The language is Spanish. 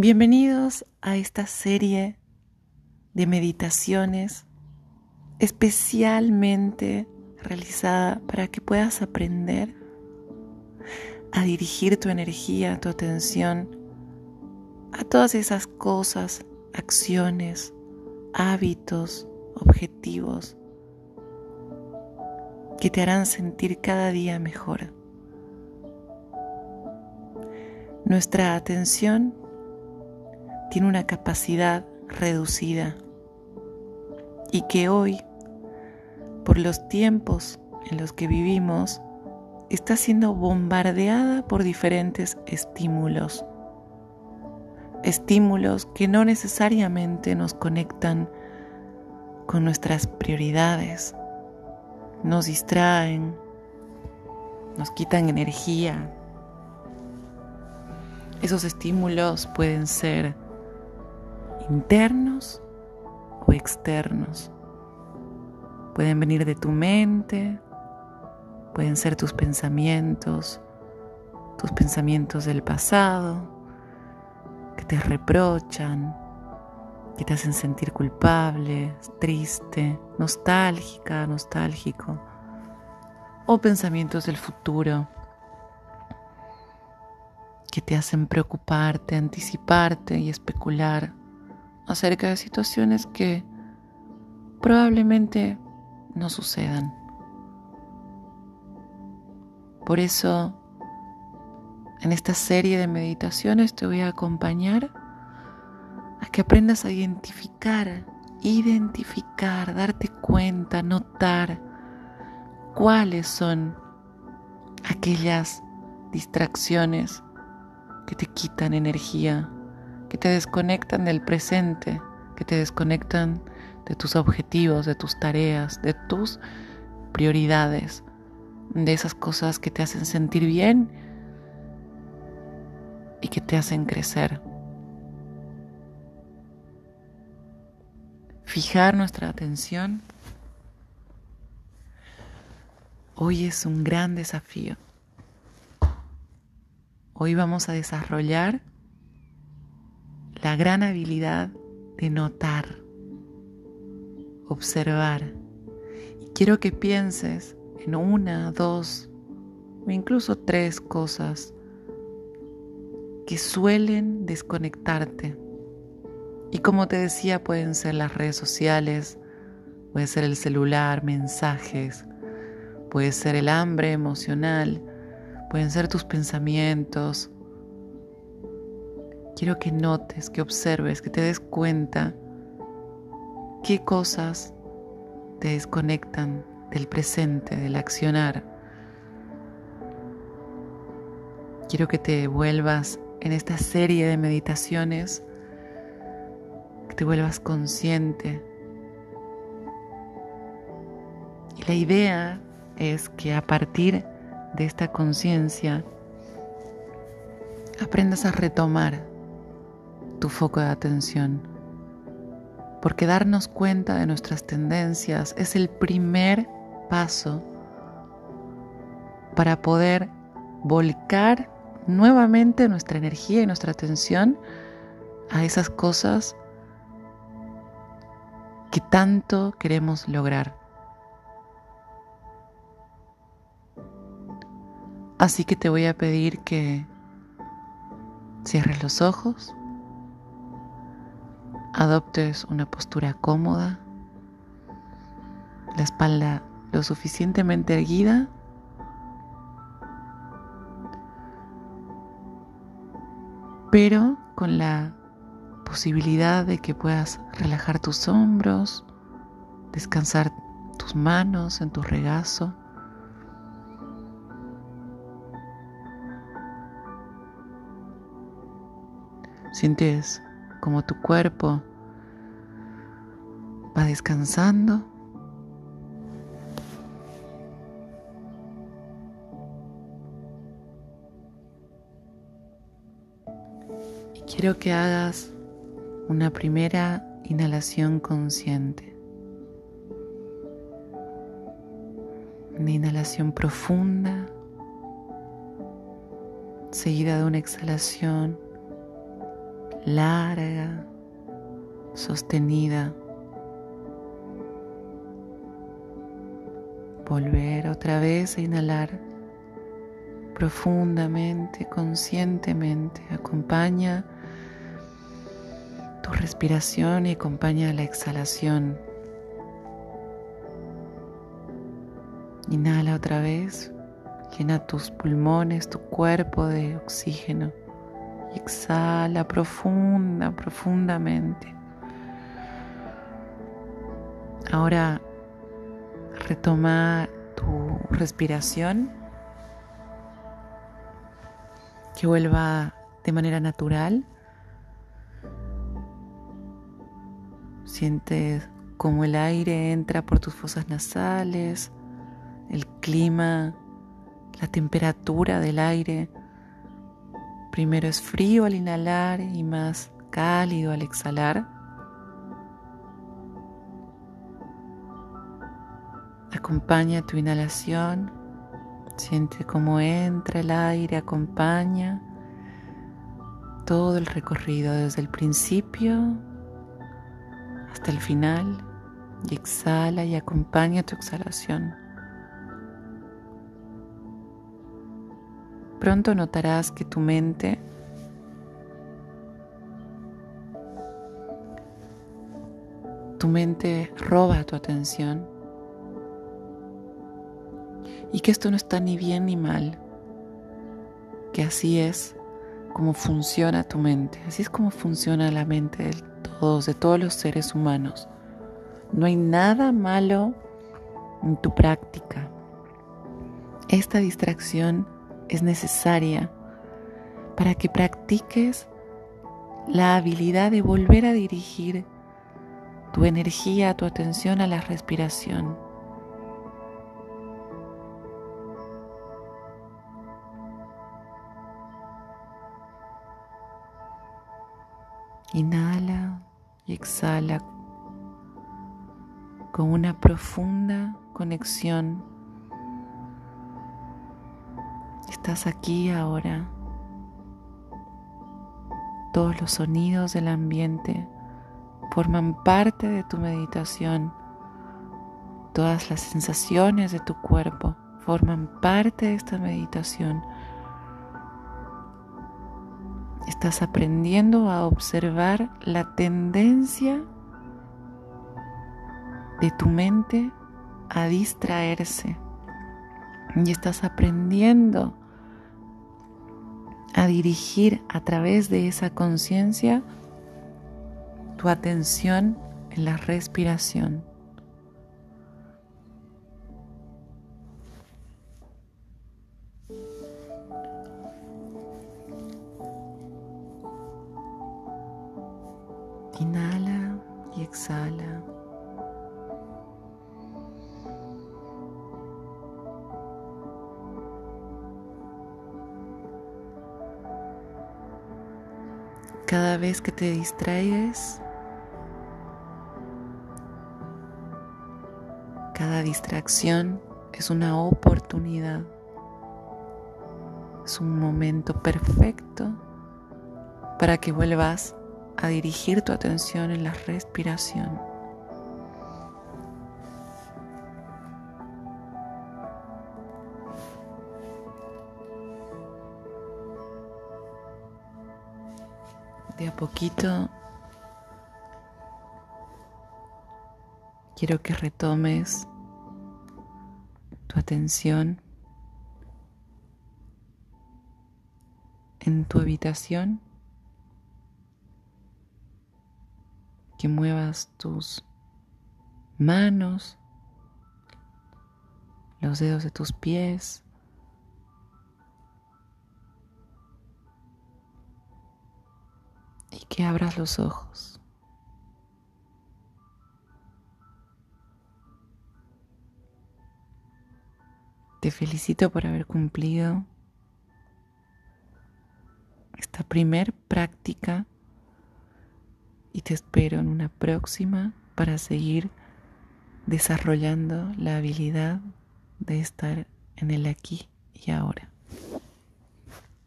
Bienvenidos a esta serie de meditaciones especialmente realizada para que puedas aprender a dirigir tu energía, tu atención a todas esas cosas, acciones, hábitos, objetivos que te harán sentir cada día mejor. Nuestra atención tiene una capacidad reducida y que hoy, por los tiempos en los que vivimos, está siendo bombardeada por diferentes estímulos. Estímulos que no necesariamente nos conectan con nuestras prioridades, nos distraen, nos quitan energía. Esos estímulos pueden ser internos o externos. Pueden venir de tu mente, pueden ser tus pensamientos, tus pensamientos del pasado, que te reprochan, que te hacen sentir culpable, triste, nostálgica, nostálgico, o pensamientos del futuro que te hacen preocuparte, anticiparte y especular acerca de situaciones que probablemente no sucedan. Por eso, en esta serie de meditaciones te voy a acompañar a que aprendas a identificar, identificar, darte cuenta, notar cuáles son aquellas distracciones que te quitan energía que te desconectan del presente, que te desconectan de tus objetivos, de tus tareas, de tus prioridades, de esas cosas que te hacen sentir bien y que te hacen crecer. Fijar nuestra atención hoy es un gran desafío. Hoy vamos a desarrollar la gran habilidad de notar, observar. Y quiero que pienses en una, dos o incluso tres cosas que suelen desconectarte. Y como te decía, pueden ser las redes sociales, puede ser el celular, mensajes, puede ser el hambre emocional, pueden ser tus pensamientos, quiero que notes, que observes, que te des cuenta qué cosas te desconectan del presente, del accionar. Quiero que te vuelvas en esta serie de meditaciones, que te vuelvas consciente. Y la idea es que a partir de esta conciencia aprendas a retomar tu foco de atención. Porque darnos cuenta de nuestras tendencias es el primer paso para poder volcar nuevamente nuestra energía y nuestra atención a esas cosas que tanto queremos lograr. Así que te voy a pedir que cierres los ojos adoptes una postura cómoda, la espalda lo suficientemente erguida pero con la posibilidad de que puedas relajar tus hombros, descansar tus manos en tu regazo. Sientes como tu cuerpo va descansando. Y quiero que hagas una primera inhalación consciente. Una inhalación profunda, seguida de una exhalación larga, sostenida. Volver otra vez a inhalar profundamente, conscientemente. Acompaña tu respiración y acompaña la exhalación. Inhala otra vez, llena tus pulmones, tu cuerpo de oxígeno exhala profunda, profundamente. Ahora retoma tu respiración, que vuelva de manera natural. Sientes cómo el aire entra por tus fosas nasales, el clima, la temperatura del aire. Primero es frío al inhalar y más cálido al exhalar. Acompaña tu inhalación, siente cómo entra el aire, acompaña todo el recorrido desde el principio hasta el final y exhala y acompaña tu exhalación. Pronto notarás que tu mente tu mente roba tu atención y que esto no está ni bien ni mal, que así es como funciona tu mente, así es como funciona la mente de todos, de todos los seres humanos. No hay nada malo en tu práctica. Esta distracción es necesaria para que practiques la habilidad de volver a dirigir tu energía, tu atención a la respiración. Inhala y exhala con una profunda conexión Estás aquí ahora. Todos los sonidos del ambiente forman parte de tu meditación. Todas las sensaciones de tu cuerpo forman parte de esta meditación. Estás aprendiendo a observar la tendencia de tu mente a distraerse y estás aprendiendo a dirigir a través de esa conciencia tu atención en la respiración. Cada vez que te distraigas, cada distracción es una oportunidad, es un momento perfecto para que vuelvas a dirigir tu atención en la respiración. De a poquito quiero que retomes tu atención en tu habitación, que muevas tus manos, los dedos de tus pies, y que abras los ojos. Te felicito por haber cumplido esta primer práctica y te espero en una próxima para seguir desarrollando la habilidad de estar en el aquí y ahora.